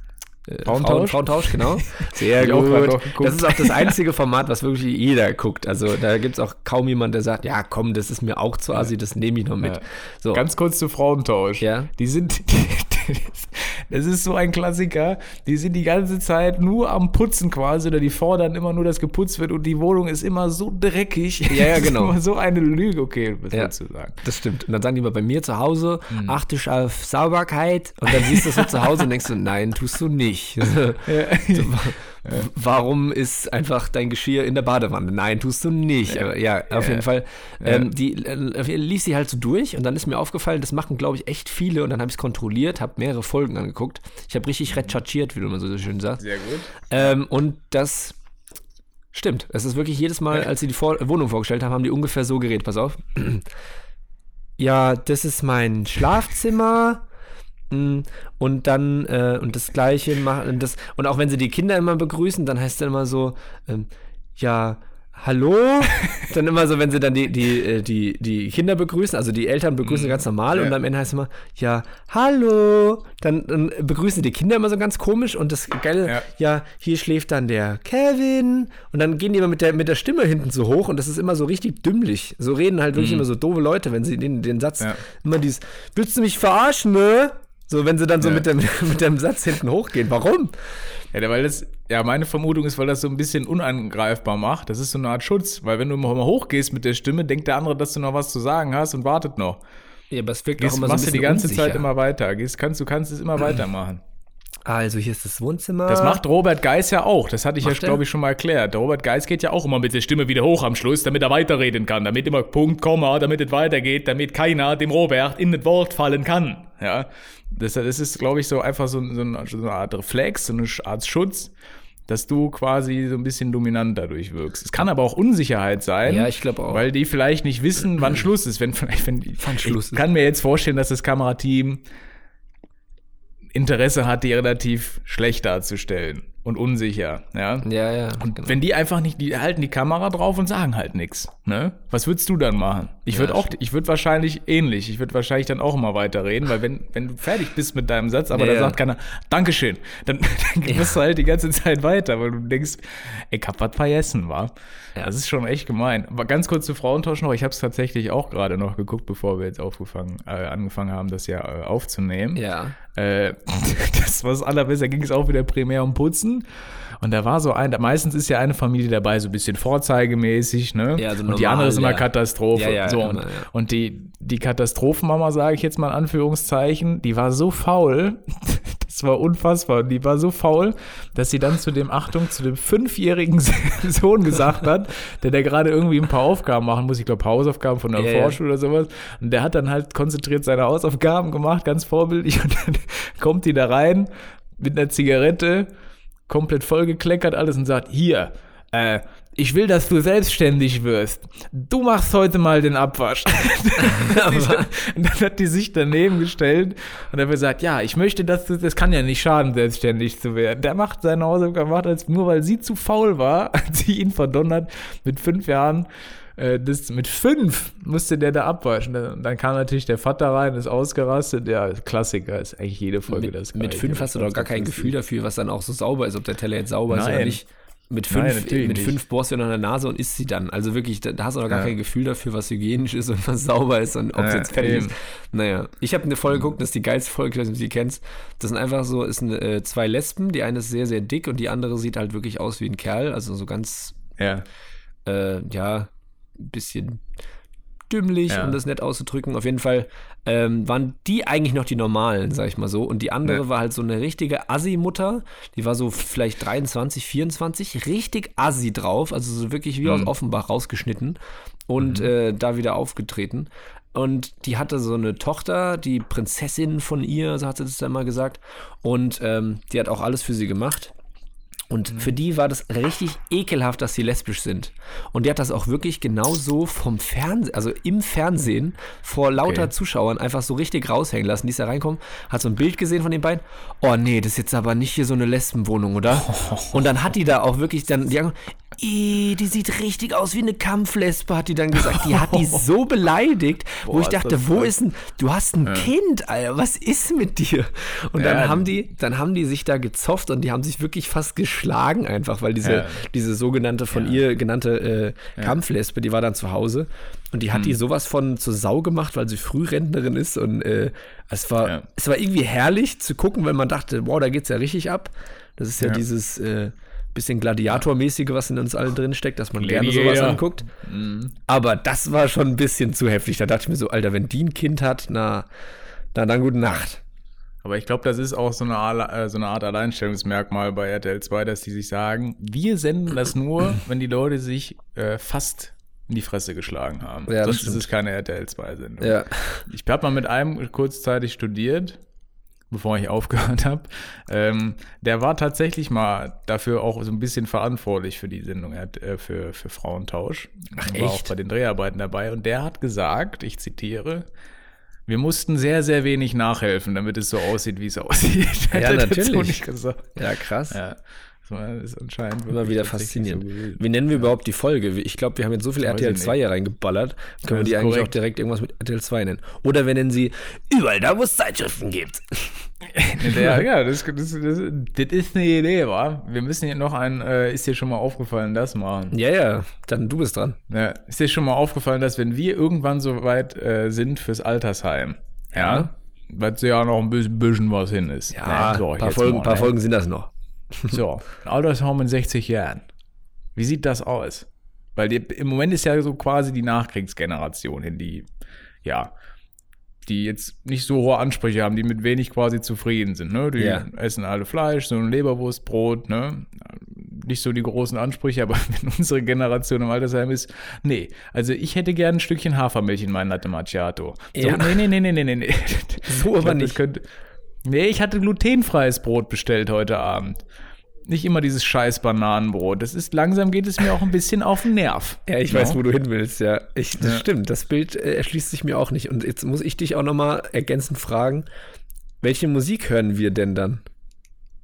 Äh, Frauentausch? Frauen, Frauentausch, genau. Sehr gut. Das ist auch das einzige Format, was wirklich jeder guckt. Also da gibt es auch kaum jemand, der sagt, ja komm, das ist mir auch zu assi, das nehme ich noch mit. Ja. So, Ganz kurz zu Frauentausch. Ja. Die sind, das ist so ein Klassiker. Die sind die ganze Zeit nur am Putzen quasi oder die fordern immer nur, dass geputzt wird und die Wohnung ist immer so dreckig. Ja, ja, Das ist genau. immer so eine Lüge. Okay, was Ja. willst du sagen? das stimmt. Und dann sagen die mal bei mir zu Hause, Hm. achte ich auf Sauberkeit. Und dann siehst du es so zu Hause und denkst du, nein, tust du nicht. Wa- Warum ist einfach dein Geschirr in der Badewanne? Nein, tust du nicht. Aber ja, auf jeden Fall. Ähm, die äh, lief sie halt so durch und dann ist mir aufgefallen, das machen, glaube ich, echt viele. Und dann habe ich es kontrolliert, habe mehrere Folgen angeguckt. Ich habe richtig recherchiert, wie du immer so schön sagst. Sehr gut. Ähm, und das stimmt. Es ist wirklich jedes Mal, als sie die Vor Wohnung vorgestellt haben, haben die ungefähr so geredet. Pass auf. Ja, das ist mein Schlafzimmer. Und dann, äh, und das Gleiche machen, das, und auch wenn sie die Kinder immer begrüßen, dann heißt es immer so, ähm, ja, hallo? dann immer so, wenn sie dann die, die, äh, die, die Kinder begrüßen, also die Eltern begrüßen ganz normal Ja. und am Ende heißt es immer, ja, hallo? Dann, dann begrüßen die Kinder immer so ganz komisch und das Geile, Ja. ja, hier schläft dann der Kevin und dann gehen die immer mit der, mit der Stimme hinten so hoch und das ist immer so richtig dümmlich. So reden halt wirklich immer so doofe Leute, wenn sie den, den Satz, Mhm. Ja. immer dieses, willst du mich verarschen, ne? So, wenn sie dann so Ja. mit, dem, mit dem Satz hinten hochgehen. Warum? Ja, weil das, ja, meine Vermutung ist, weil das so ein bisschen unangreifbar macht. Das ist so eine Art Schutz, weil wenn du mal hochgehst mit der Stimme, denkt der andere, dass du noch was zu sagen hast und wartet noch. Ja, aber es wirkt Gehst, machst du die ganze Zeit immer weiter. Gehst, kannst, du kannst es immer weitermachen. Also, hier ist das Wohnzimmer. Das macht Robert Geis ja auch. Das hatte ich ja, Macht er? glaube ich, schon mal erklärt. Der Robert Geis geht ja auch immer mit der Stimme wieder hoch am Schluss, damit er weiterreden kann. Damit immer Punkt, Komma, damit es weitergeht, damit keiner dem Robert in das Wort fallen kann. Ja. Das, das ist, glaube ich, so einfach so, so, eine, so eine Art Reflex, so eine Art Schutz, dass du quasi so ein bisschen dominant dadurch wirkst. Es kann aber auch Unsicherheit sein. Ja, ich glaube auch. Weil die vielleicht nicht wissen, wann Schluss ist. Wenn vielleicht, wenn, Wann Schluss ich ist. kann mir jetzt vorstellen, dass das Kamerateam Interesse hat, die relativ schlecht darzustellen und unsicher, ja. Ja, ja. Und genau. wenn die einfach nicht, die halten die Kamera drauf und sagen halt nichts, ne? Was würdest du dann machen? Ich würde Ja, auch, ich würde wahrscheinlich ähnlich, ich würde wahrscheinlich dann auch immer weiterreden, weil wenn, wenn du fertig bist mit deinem Satz, aber Ja, da ja. sagt keiner, Dankeschön, dann, dann gehst du halt die ganze Zeit weiter, weil du denkst, ich hab was vergessen, war. Ja. Das ist schon echt gemein. Aber ganz kurz zu Frauentausch noch, ich habe es tatsächlich auch gerade noch geguckt, bevor wir jetzt aufgefangen, äh, angefangen haben, das ja äh, aufzunehmen. ja. Äh, das war das allerbeste. Da ging es auch wieder primär um Putzen. Und da war so ein, meistens ist ja eine Familie dabei, so ein bisschen vorzeigemäßig, ne? Ja, so und die normal, andere ist immer ja. Katastrophe. Ja, ja, so, und, und die, die Katastrophenmama, sage ich jetzt mal in Anführungszeichen, die war so faul, das war unfassbar. Die war so faul, dass sie dann zu dem, Achtung, zu dem fünfjährigen Sohn gesagt hat, der da gerade irgendwie ein paar Aufgaben machen muss, ich glaube Hausaufgaben von der ja. Vorschule oder sowas. Und der hat dann halt konzentriert seine Hausaufgaben gemacht, ganz vorbildlich. Und dann kommt die da rein mit einer Zigarette, komplett vollgekleckert alles und sagt, hier, äh, ich will, dass du selbstständig wirst. Du machst heute mal den Abwasch. und dann hat die sich daneben gestellt und hat gesagt, ja, ich möchte, dass du, das kann ja nicht schaden, selbstständig zu werden. Der macht seine Hausaufgaben, macht als nur, weil sie zu faul war, hat sie ihn verdonnert mit fünf Jahren. Äh, Das, mit fünf musste der da abwaschen. Und dann kam natürlich der Vater rein, ist ausgerastet. Ja, Klassiker ist eigentlich jede Folge Mit, das mit fünf hast du doch gar kein Gefühl dafür, was dann auch so sauber ist, ob der Teller jetzt sauber ist oder Nein. nicht. Mit Nein, fünf, natürlich mit fünf bohrst du an der Nase und isst sie dann. Also wirklich, da, hast du noch gar Ja. kein Gefühl dafür, was hygienisch ist und was sauber ist und ob es Ja, jetzt fertig eben. ist. Naja, ich habe eine Folge geguckt, das ist die geilste Folge, ich weiß nicht, ob du die kennst. Das sind einfach so, es sind äh, zwei Lesben, die eine ist sehr, sehr dick und die andere sieht halt wirklich aus wie ein Kerl, also so ganz, Ja. äh, ja, ein bisschen dümmlich, Ja. um das nett auszudrücken. Auf jeden Fall ähm, waren die eigentlich noch die normalen, sag ich mal so. Und die andere Ja. war halt so eine richtige Assi-Mutter. Die war so vielleicht 23, 24, richtig Assi drauf. Also so wirklich wie Mhm. aus Offenbach rausgeschnitten und äh, da wieder aufgetreten. Und die hatte so eine Tochter, die Prinzessin von ihr, so hat sie das dann mal gesagt. Und ähm, die hat auch alles für sie gemacht. Und Mhm. für die war das richtig ekelhaft, dass sie lesbisch sind. Und die hat das auch wirklich genauso vom Fernsehen, also im Fernsehen vor lauter Okay. Zuschauern einfach so richtig raushängen lassen. Die ist da reinkommen, hat so ein Bild gesehen von den beiden. Oh nee, das ist jetzt aber nicht hier so eine Lesbenwohnung, oder? Und dann hat die da auch wirklich dann, die, "Ih, die sieht richtig aus wie eine Kampflesbe, hat die dann gesagt. Die hat die so beleidigt, wo Boah, ich ist dachte, wo ist denn, du hast ein Kind, Alter, was ist mit dir? Und dann Ja, haben die, dann haben die sich da gezofft und die haben sich wirklich fast geschlagen einfach, weil diese, Ja. diese sogenannte von ihr genannte äh, Kampflesbe, die war dann zu Hause und die hat Hm. die sowas von zur Sau gemacht, weil sie Frührentnerin ist und äh, es war, Ja. es war irgendwie herrlich zu gucken, weil man dachte, wow, da geht's ja richtig ab. Das ist ja, Ja. dieses äh, bisschen Gladiatormäßige, was in uns allen drin steckt, dass man gerne sowas Gladiator. anguckt. Mhm. Aber das war schon ein bisschen zu heftig. Da dachte ich mir so, Alter, wenn die ein Kind hat, na, na dann gute Nacht. Aber ich glaube, das ist auch so eine, Art- äh, so eine Art Alleinstellungsmerkmal bei RTL 2, dass die sich sagen, wir senden das nur, wenn die Leute sich äh, fast in die Fresse geschlagen haben. Ja, das Sonst ist stimmt. es keine RTL 2-Sendung. Ja. Ich habe mal mit einem kurzzeitig studiert, bevor ich aufgehört habe. Ähm, der war tatsächlich mal dafür auch so ein bisschen verantwortlich für die Sendung, er hat, äh, für, für Frauentausch. Ach, war auch echt? bei den Dreharbeiten dabei. Und der hat gesagt, ich zitiere, wir mussten sehr, sehr wenig nachhelfen, damit es so aussieht, wie es aussieht. Ja, natürlich. nicht gesagt. Ja, krass. Ja, das ist anscheinend Immer wieder faszinierend. so. Wie nennen wir überhaupt die Folge? Ich glaube, wir haben jetzt so viel Weiß RTL ich 2 hier reingeballert. Können wir die eigentlich korrekt. auch direkt irgendwas mit RTL 2 nennen? Oder wir nennen sie überall da, wo es Zeitschriften gibt. Ja, ja das, das, das, das ist eine Idee, wa? Wir müssen hier noch ein, äh, ist dir schon mal aufgefallen, das machen. Ja, ja, dann du bist dran. Ja, ist dir schon mal aufgefallen, dass wenn wir irgendwann so weit äh, sind fürs Altersheim, ja, was ja noch ein bisschen, bisschen was hin ist. Ja, Ne, so, ein paar, Folgen, mal, paar ne? Folgen sind das noch. So, ein Altersheim in 60 Jahren. Wie sieht das aus? Weil die, im Moment ist ja so quasi die Nachkriegsgeneration hin, die, ja, die jetzt nicht so hohe Ansprüche haben, die mit wenig quasi zufrieden sind. Ne? Die Ja. essen alle Fleisch, so ein Leberwurstbrot, ne? Nicht so die großen Ansprüche, aber wenn unsere Generation im Altersheim ist, nee. Also ich hätte gern ein Stückchen Hafermilch in meinen Latte Macchiato. So, Ja. nee, nee, nee, nee, nee, nee, nee. So aber glaub, das nicht. Könnte, nee, ich hatte glutenfreies Brot bestellt heute Abend. Nicht immer dieses scheiß Bananenbrot. Das ist, langsam geht es mir auch ein bisschen auf den Nerv. Ja, ich Ja. weiß, wo du hin willst, ja. Ich, das Ja. stimmt, das Bild äh, erschließt sich mir auch nicht. Und jetzt muss ich dich auch nochmal ergänzend fragen, welche Musik hören wir denn dann?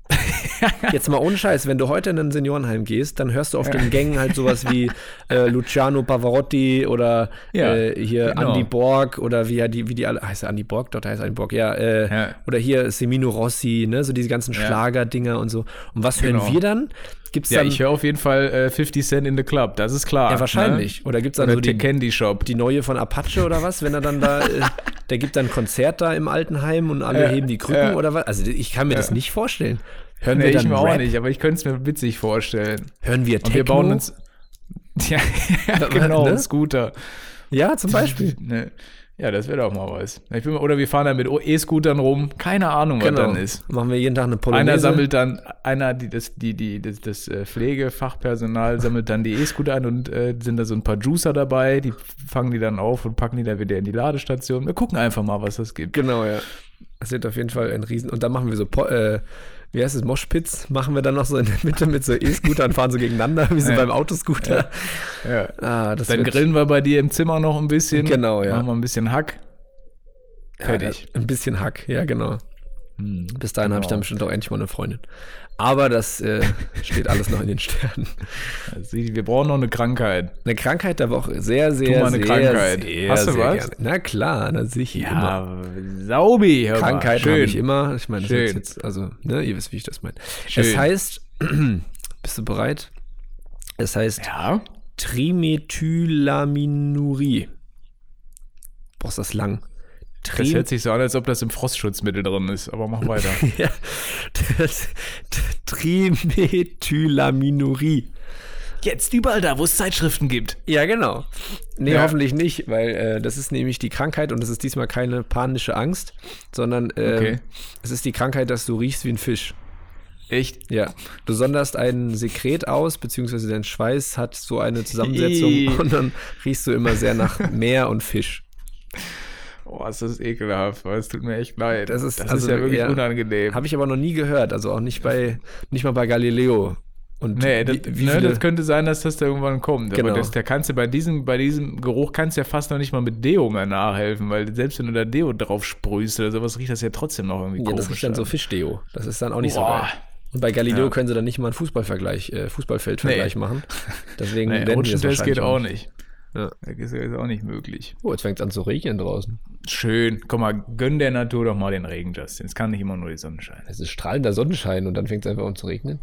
Jetzt mal ohne Scheiß, wenn du heute in ein Seniorenheim gehst, dann hörst du auf den Gängen halt sowas wie äh, Luciano Pavarotti oder Ja, äh, hier genau. Andy Borg oder wie, ja die, wie die alle, heißt er Andy Borg? Dort heißt er Andy Borg, ja, äh, Ja. Oder hier Semino Rossi, ne, so diese ganzen. Schlagerdinger und so. Und was hören Genau. wir dann? Gibt's Ja, dann, ich höre auf jeden Fall äh, 50 Cent in the Club, das ist klar. ja, wahrscheinlich. Ne? Oder gibt's dann Oder so die, Candy Shop. die neue von Apache oder was, wenn er dann da, äh, der gibt dann Konzert da im Altenheim und alle Ja, heben die Krücken oder was? Also ich kann mir das nicht vorstellen. Hören Nee, wir ich dann mir auch Rap? nicht, aber ich könnte es mir witzig vorstellen. Hören wir Techno? Und wir bauen uns. Ja, ja genau, ne? Scooter. ja, zum Beispiel. Ne? Ja, das wäre doch mal was. Ich bin, mal- oder wir fahren dann mit E-Scootern rum. Keine Ahnung, was Genau. dann ist. Machen wir jeden Tag eine Polonaise. Einer sammelt dann, einer, die, das, die, die, das, das äh, Pflegefachpersonal sammelt dann die E-Scooter ein und äh, sind da so ein paar Juicer dabei, die fangen die dann auf und packen die dann wieder in die Ladestation. Wir gucken einfach mal, was das gibt. Genau, ja. Das wird auf jeden Fall ein Riesen. Und dann machen wir so, Po- äh, wie heißt es, Moshpits, machen wir dann noch so in der Mitte mit so E-Scootern, fahren so gegeneinander, wie so Ja. beim Autoscooter. Ja. Ah, das Dann grillen wir bei dir im Zimmer noch ein bisschen. Genau, ja. Machen wir ein bisschen Hack. ja, Fertig. ein bisschen Hack, ja, genau. Hm. Bis dahin habe ich dann Genau. bestimmt auch endlich mal eine Freundin. Aber das äh, steht alles noch in den Sternen. Also, wir brauchen noch eine Krankheit. Eine Krankheit aber auch sehr, sehr, mal eine sehr, Krankheit. sehr, Hast du was? gerne. Na klar, na sicher. immer. Ja, Saubi, hör. Krankheit habe ich immer. Ich meine, das jetzt, also, ne, ihr wisst, wie ich das meine. Es heißt, bist du bereit? Es heißt Ja. Trimethylaminuri. Boah, ist das lang. Das Trim hört sich so an, als ob das im Frostschutzmittel drin ist, aber mach weiter. ja, das, Trimethylaminuri. Jetzt überall da, wo es Zeitschriften gibt. Ja, genau. Nee, Ja. hoffentlich nicht, weil äh, das ist nämlich die Krankheit und das ist diesmal keine panische Angst, sondern äh, Okay. es ist die Krankheit, dass du riechst wie ein Fisch. Echt? Ja, du sonderst ein Sekret aus, beziehungsweise dein Schweiß hat so eine Zusammensetzung Ih. und dann riechst du immer sehr nach Meer und Fisch. Oh, ist das ekelhaft. Es tut mir echt leid. Das ist, das also, ist ja wirklich ja, unangenehm. Habe ich aber noch nie gehört, also auch nicht bei, nicht mal bei Galileo. Und Nee, das, wie, ne, das könnte sein, dass das da irgendwann kommt. Genau. Aber das, da kannst du bei diesem, bei diesem Geruch kannst du ja fast noch nicht mal mit Deo mehr nachhelfen, weil selbst wenn du da Deo drauf sprühst oder sowas, riecht das ja trotzdem noch irgendwie ja, das komisch ist dann so. Fischdeo. Das ist dann auch nicht so Boah. geil. Und bei Galileo Ja. können sie dann nicht mal einen Fußballvergleich, äh, Fußballfeldvergleich Nee. machen. Deswegen Nee, das Rutschentest geht auch nicht. Ja. Das ist auch nicht möglich. Oh, jetzt fängt es an zu regnen draußen. Schön. Komm mal, gönn der Natur doch mal den Regen, Justin. Es kann nicht immer nur die Sonne scheinen. Es ist strahlender Sonnenschein und dann fängt es einfach an zu regnen.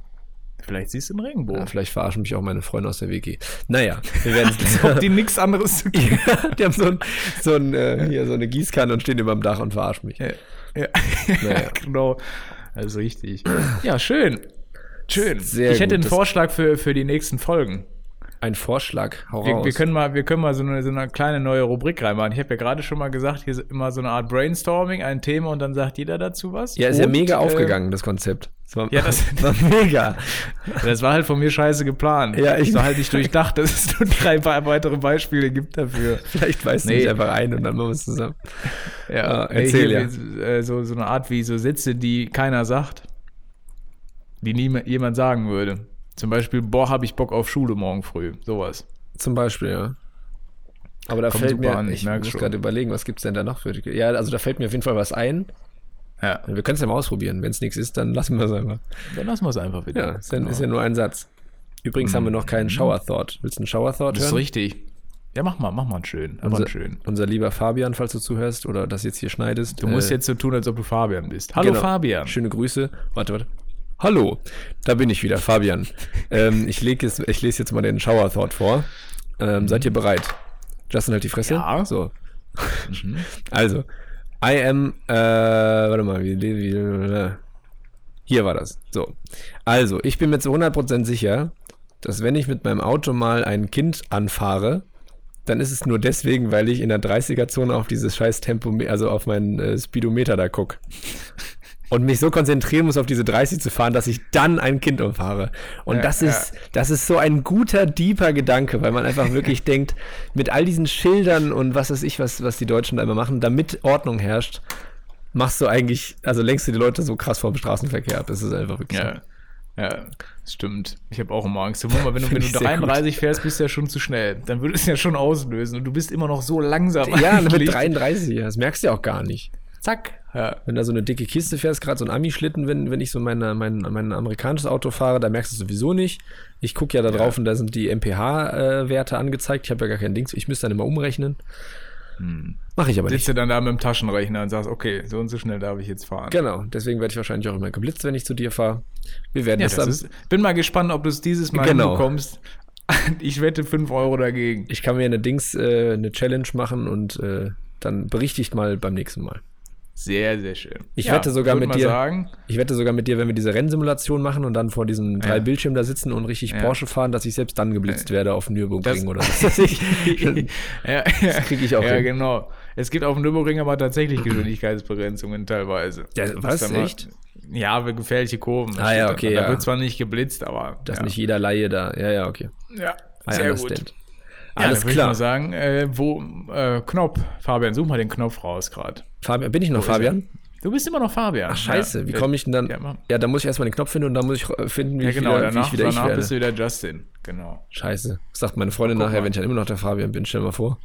Vielleicht siehst du einen Regenbogen. Ja, vielleicht verarschen mich auch meine Freunde aus der WG. Naja, wir werden Als ob die nichts anderes zu tun Die haben so, ein, so, ein, äh, hier, so eine Gießkanne und stehen über dem Dach und verarschen mich. Ja, ja. Naja. genau. Also richtig. Ja, schön. Schön. Sehr ich hätte gut. einen Vorschlag für, für die nächsten Folgen. Ein Vorschlag, hau Wir, raus. wir können mal, wir können mal so eine, so eine kleine neue Rubrik reinmachen. Ich habe ja gerade schon mal gesagt, hier ist immer so eine Art Brainstorming, ein Thema und dann sagt jeder dazu was. ja, ist ja Und, mega äh, aufgegangen, das Konzept. Das war, Ja, das- war mega. Das war halt von mir scheiße geplant. Ja, ich- war halt nicht durchdacht, dass es nur drei weitere Beispiele gibt dafür. Vielleicht weißt du Nee. nicht einfach ein und dann machen wir es zusammen. Ja, Ah, nee, erzähl, hier, ja. äh, so, so eine Art wie so Sätze, die keiner sagt, die nie jemand sagen würde. Zum Beispiel, boah, hab ich Bock auf Schule morgen früh. Sowas. Zum Beispiel, ja. Aber da Kommt fällt mir, an, ich ich muss gerade überlegen, was gibt's denn da noch für. Ja, also da fällt mir auf jeden Fall was ein. Ja, Wir können es ja mal ausprobieren. Wenn es nichts ist, dann lassen wir es einfach. dann lassen wir es einfach wieder. Ja, ist ja, Genau. ist ja nur ein Satz. Übrigens haben wir noch keinen Shower Thought. Willst du einen Shower Thought Das ist hören? richtig. Ja, mach mal, mach mal einen schön. Aber Unser, einen schön. unser lieber Fabian, falls du zuhörst oder das jetzt hier schneidest. Du musst äh, jetzt so tun, als ob du Fabian bist. Hallo genau. Fabian. Schöne Grüße. Warte, warte. Hallo, da bin ich wieder, Fabian. ähm, ich, jetzt, ich lese jetzt mal den Shower Thought vor. Ähm, seid ihr bereit? Justin, halt die Fresse. Ja. So. Mhm. Also, I am, äh, warte mal, wie, wie, hier war das. So. Also, ich bin mir zu 100% sicher, dass wenn ich mit meinem Auto mal ein Kind anfahre, dann ist es nur deswegen, weil ich in der 30er-Zone auf dieses scheiß Tempo, also auf meinen äh, Speedometer da gucke. Und mich so konzentrieren muss, auf diese 30 zu fahren, dass ich dann ein Kind umfahre. Und Ja, das ist, das ist so ein guter, deeper Gedanke, weil man einfach wirklich denkt, mit all diesen Schildern und was weiß ich, was, was die Deutschen da immer machen, damit Ordnung herrscht, machst du eigentlich, also lenkst du die Leute so krass vom Straßenverkehr ab. Das ist einfach wirklich Ja, ja, das stimmt. Ich habe auch immer Angst. Mal, wenn du, wenn du ich sehr gut. 33 fährst, bist du ja schon zu schnell. Dann würde es ja schon auslösen und du bist immer noch so langsam. so. Ja, mit eigentlich. 33, das merkst du ja auch gar nicht. Zack. Ja. Wenn da so eine dicke Kiste fährst, gerade so ein Ami-Schlitten, wenn, wenn ich so meine, mein, mein amerikanisches Auto fahre, da merkst du es sowieso nicht. Ich gucke ja da drauf und da sind die MPH-Werte angezeigt. Ich habe ja gar kein Ding. Ich müsste dann immer umrechnen. Mache ich aber Sitzt nicht. du dann da mit dem Taschenrechner und sagst, okay, so und so schnell darf ich jetzt fahren. Genau, deswegen werde ich wahrscheinlich auch immer geblitzt, wenn ich zu dir fahre. Wir werden Ja, das das dann. ist, bin mal gespannt, ob du es dieses Mal Genau. hinbekommst. Ich wette 5 Euro dagegen. ich kann mir eine Dings, äh, eine Challenge machen und äh, dann berichte ich mal beim nächsten Mal. Sehr, sehr schön. Ich wette sogar mit dir- Sagen, Ich wette sogar mit dir, wenn wir diese Rennsimulation machen und dann vor diesen drei Ja. Bildschirmen da sitzen und richtig Ja. Porsche fahren, dass ich selbst dann geblitzt werde auf dem Nürburgring Das- oder so. Ja, Das krieg ich auch Ja, hin. genau. Es gibt auf dem Nürburgring aber tatsächlich Geschwindigkeitsbegrenzungen teilweise. Ja, was? dann mal- Echt? Ja, aber gefährliche Kurven. Ah, ja, okay, Da, ja. da wird zwar nicht geblitzt, aber. dass ja. nicht jeder Laie da. Ja, ja, okay. Ja, I sehr understand. gut. Ja, Alles klar. Ich mal sagen, äh, wo, äh, Knopf. Fabian, such mal den Knopf raus gerade. Fabian, bin ich noch Wo? Fabian? Du bist immer noch Fabian. Ach, scheiße. Ja, Wie äh, komme ich denn dann? Ja, Ja, dann muss ich erstmal den Knopf finden und dann muss ich äh, finden, wie, Ja, ich, genau. wieder, wie danach ich wieder ich danach werde. bist du wieder Justin. Genau. Scheiße. Was sagt meine Freundin nachher, mal. wenn ich dann immer noch der Fabian bin? Stell dir mal vor.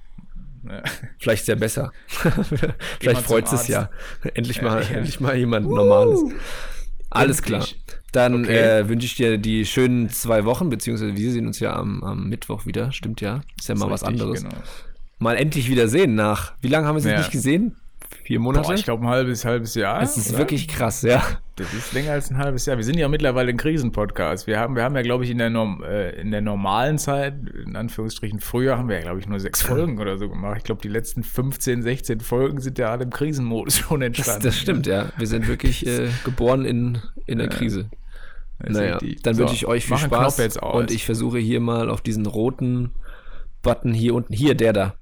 Ja. Vielleicht ist er besser. Vielleicht freut es ja. Endlich mal, Ja, ja. endlich mal jemand Normales. Alles klar. Dann Okay. äh, wünsche ich dir die schönen zwei Wochen, beziehungsweise wir sehen uns ja am, am Mittwoch wieder. Stimmt ja. Ist ja mal was Richtig, anderes. Genau. Mal endlich wieder sehen nach. Wie lange haben wir sie Ja. nicht gesehen? Vier Monate? Boah, ich glaube ein halbes, halbes Jahr. das ist oder? wirklich krass, ja. Das ist länger als ein halbes Jahr. Wir sind ja mittlerweile ein Krisenpodcast. Wir haben, wir haben ja, glaube ich, in der, Norm, äh, in der normalen Zeit, in Anführungsstrichen früher, haben wir ja, glaube ich, nur sechs Folgen oder so gemacht. Ich glaube, die letzten 15, 16 Folgen sind ja alle im Krisenmodus schon Das, entstanden. das stimmt, ja. Wir sind wirklich äh, geboren in, in der Krise. Naja, Definitiv. dann So, wünsche ich euch viel Spaß. Und ich versuche hier mal auf diesen roten Button hier unten, hier der da,